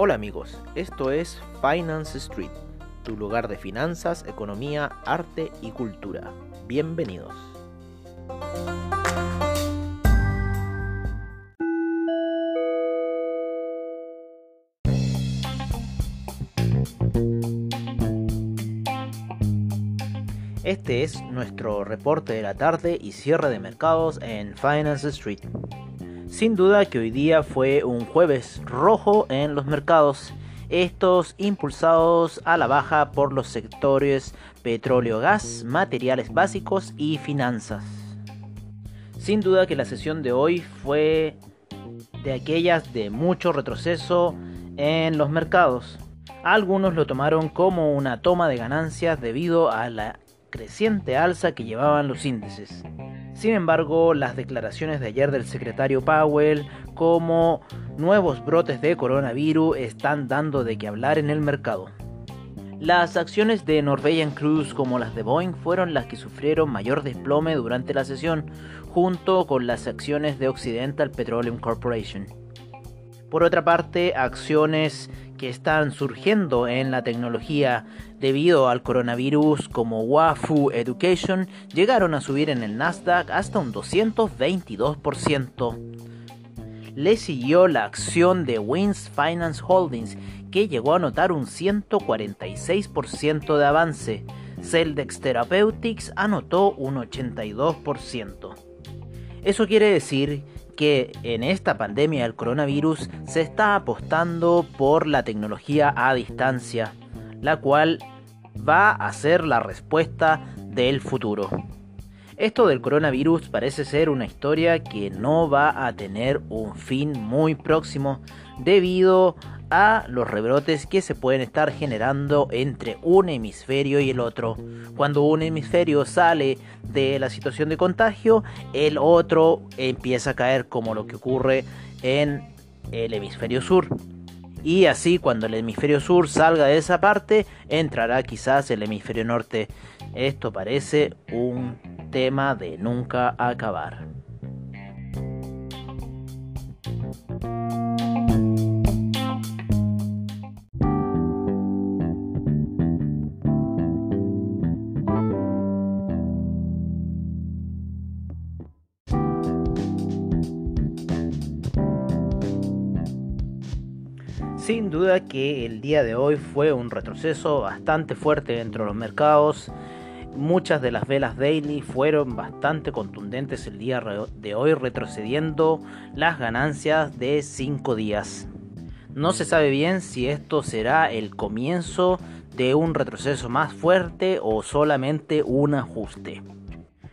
Hola amigos, esto es Finance Street, tu lugar de finanzas, economía, arte y cultura. Bienvenidos. Este es nuestro reporte de la tarde y cierre de mercados en Finance Street. Sin duda que hoy día fue un jueves rojo en los mercados, estos impulsados a la baja por los sectores petróleo, gas, materiales básicos y finanzas. Sin duda que la sesión de hoy fue de aquellas de mucho retroceso en los mercados. Algunos lo tomaron como una toma de ganancias debido a la creciente alza que llevaban los índices. Sin embargo, las declaraciones de ayer del secretario Powell como nuevos brotes de coronavirus están dando de qué hablar en el mercado. Las acciones de Norwegian Cruise como las de Boeing fueron las que sufrieron mayor desplome durante la sesión, junto con las acciones de Occidental Petroleum Corporation. Por otra parte, acciones que están surgiendo en la tecnología debido al coronavirus como Wafu Education llegaron a subir en el Nasdaq hasta un 222%. Le siguió la acción de Wins Finance Holdings que llegó a notar un 146% de avance. Celdex Therapeutics anotó un 82%. Eso quiere decir en esta pandemia del coronavirus se está apostando por la tecnología a distancia, la cual va a ser la respuesta del futuro. Esto del coronavirus parece ser una historia que no va a tener un fin muy próximo debido a los rebrotes que se pueden estar generando entre un hemisferio y el otro. Cuando un hemisferio sale de la situación de contagio, el otro empieza a caer como lo que ocurre en el hemisferio sur. Y así cuando el hemisferio sur salga de esa parte, entrará quizás el hemisferio norte. Esto parece un tema de nunca acabar. Sin duda que el día de hoy fue un retroceso bastante fuerte dentro de los mercados. Muchas de las velas daily fueron bastante contundentes el día de hoy, retrocediendo las ganancias de 5 días. No se sabe bien si esto será el comienzo de un retroceso más fuerte o solamente un ajuste.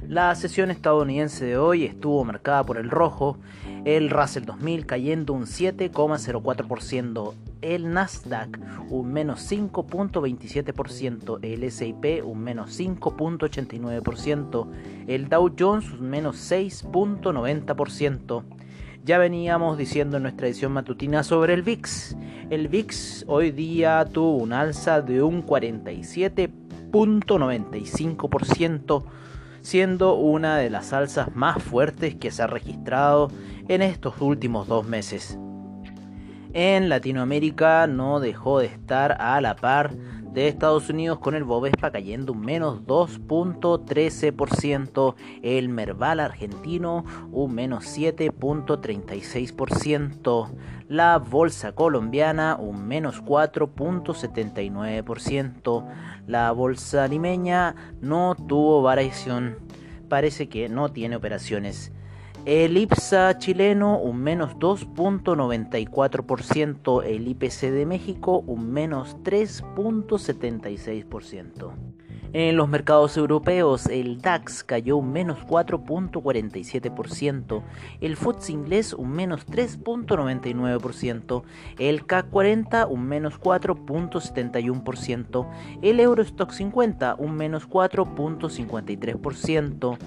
La sesión estadounidense de hoy estuvo marcada por el rojo, el Russell 2000 cayendo un 7,04%, el Nasdaq un menos 5.27%, el SIP un menos 5.89%, el Dow Jones un menos 6.90%. Ya veníamos diciendo en nuestra edición matutina sobre el VIX. El VIX hoy día tuvo un alza de un 47.95% siendo una de las alzas más fuertes que se ha registrado en estos últimos dos meses. En Latinoamérica no dejó de estar a la par de Estados Unidos con el Bovespa cayendo un menos 2.13%, el Merval argentino un menos 7.36%, la Bolsa colombiana un menos 4.79%, la Bolsa limeña no tuvo variación, parece que no tiene operaciones. El IPSA chileno un menos 2.94%, el IPC de México un menos 3.76%. En los mercados europeos, el DAX cayó un menos 4.47%, el FTSE inglés un menos 3.99%, el CAC 40 un menos 4.71%, el Eurostock 50 un menos 4.53%,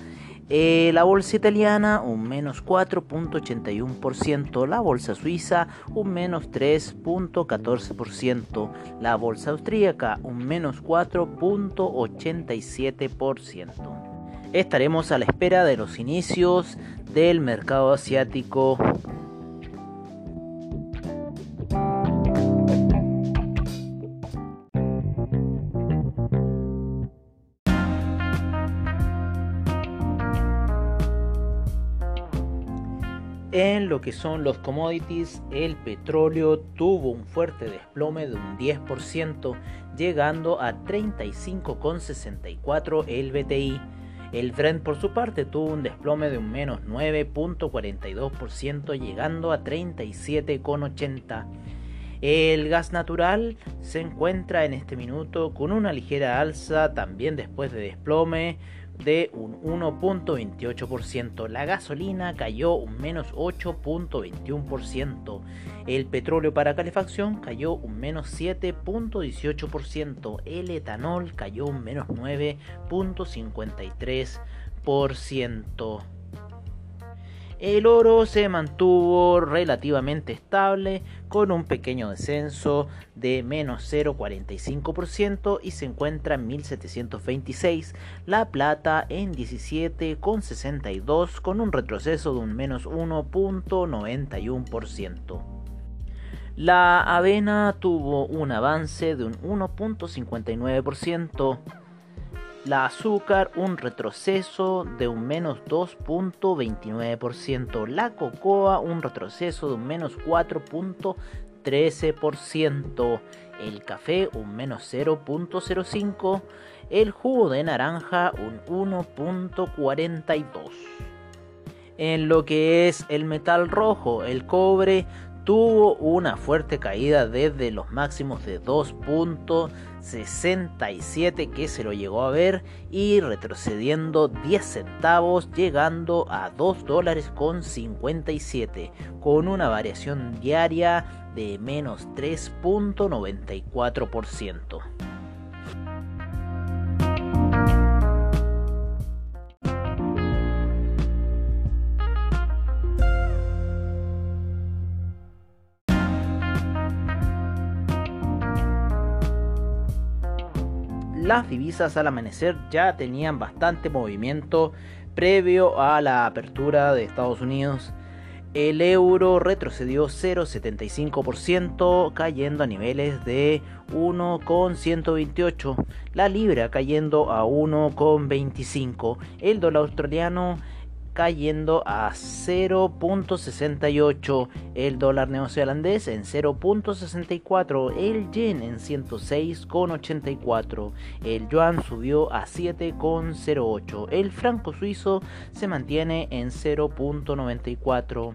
eh, la bolsa italiana un menos 4.81%, la bolsa suiza un menos 3.14%, la bolsa austríaca un menos 4.87%. Estaremos a la espera de los inicios del mercado asiático En lo que son los commodities, el petróleo tuvo un fuerte desplome de un 10%, llegando a 35,64 el BTI. El Brent por su parte tuvo un desplome de un menos 9.42%, llegando a 37,80. El gas natural se encuentra en este minuto con una ligera alza también después de desplome de un 1.28%. La gasolina cayó un menos 8.21%. El petróleo para calefacción cayó un menos 7.18%. El etanol cayó un menos 9.53%. El oro se mantuvo relativamente estable con un pequeño descenso de menos 0,45% y se encuentra en 1726. La plata en 17,62 con un retroceso de un menos 1.91%. La avena tuvo un avance de un 1.59% la azúcar un retroceso de un menos 2.29%, la cocoa un retroceso de un menos 4.13%, el café un menos 0.05%, el jugo de naranja un 1.42%. En lo que es el metal rojo, el cobre tuvo una fuerte caída desde los máximos de 2.67 que se lo llegó a ver y retrocediendo 10 centavos llegando a 2 dólares con 57 con una variación diaria de menos 3.94%. las divisas al amanecer ya tenían bastante movimiento previo a la apertura de Estados Unidos. El euro retrocedió 0,75% cayendo a niveles de 1,128. La libra cayendo a 1,25. El dólar australiano cayendo a 0.68, el dólar neozelandés en 0.64, el yen en 106.84, el yuan subió a 7.08, el franco suizo se mantiene en 0.94,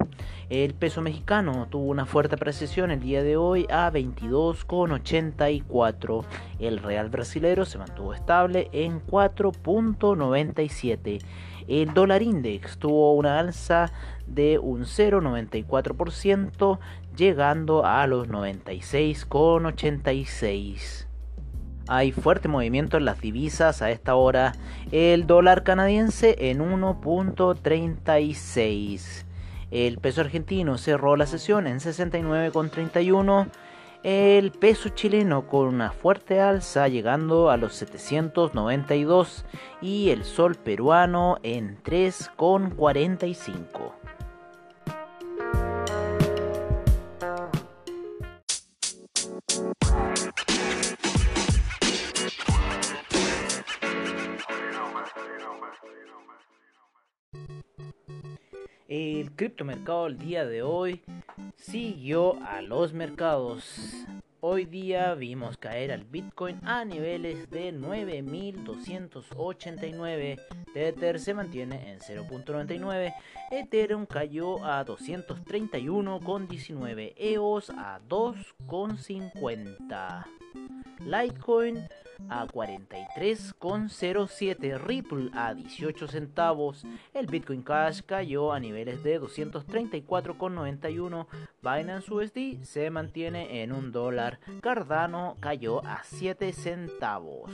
el peso mexicano tuvo una fuerte precisión el día de hoy a 22.84, el real brasilero se mantuvo estable en 4.97, el dólar index tuvo una alza de un 0,94%, llegando a los 96,86. Hay fuerte movimiento en las divisas a esta hora. El dólar canadiense en 1.36. El peso argentino cerró la sesión en 69,31 el peso chileno con una fuerte alza llegando a los 792 y el sol peruano en 3,45. El criptomercado el día de hoy siguió a los mercados. Hoy día vimos caer al Bitcoin a niveles de 9.289. Tether se mantiene en 0.99. Ethereum cayó a 231,19. EOS a 2,50. Litecoin a 43,07, Ripple a 18 centavos, el Bitcoin Cash cayó a niveles de 234,91, Binance USD se mantiene en un dólar, Cardano cayó a 7 centavos.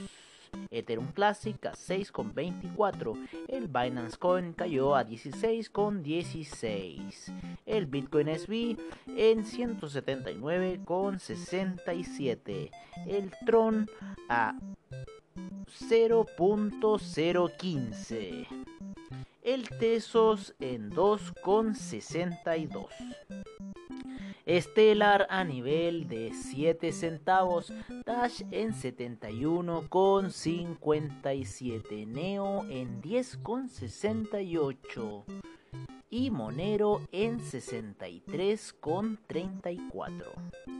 Ethereum Classic a 6,24. El Binance Coin cayó a 16,16. El Bitcoin SB en 179,67. El Tron a 0.015. El Tesos en 2,62. Stellar a nivel de 7 centavos, Dash en 71,57, Neo en 10,68. y Monero en 63,34.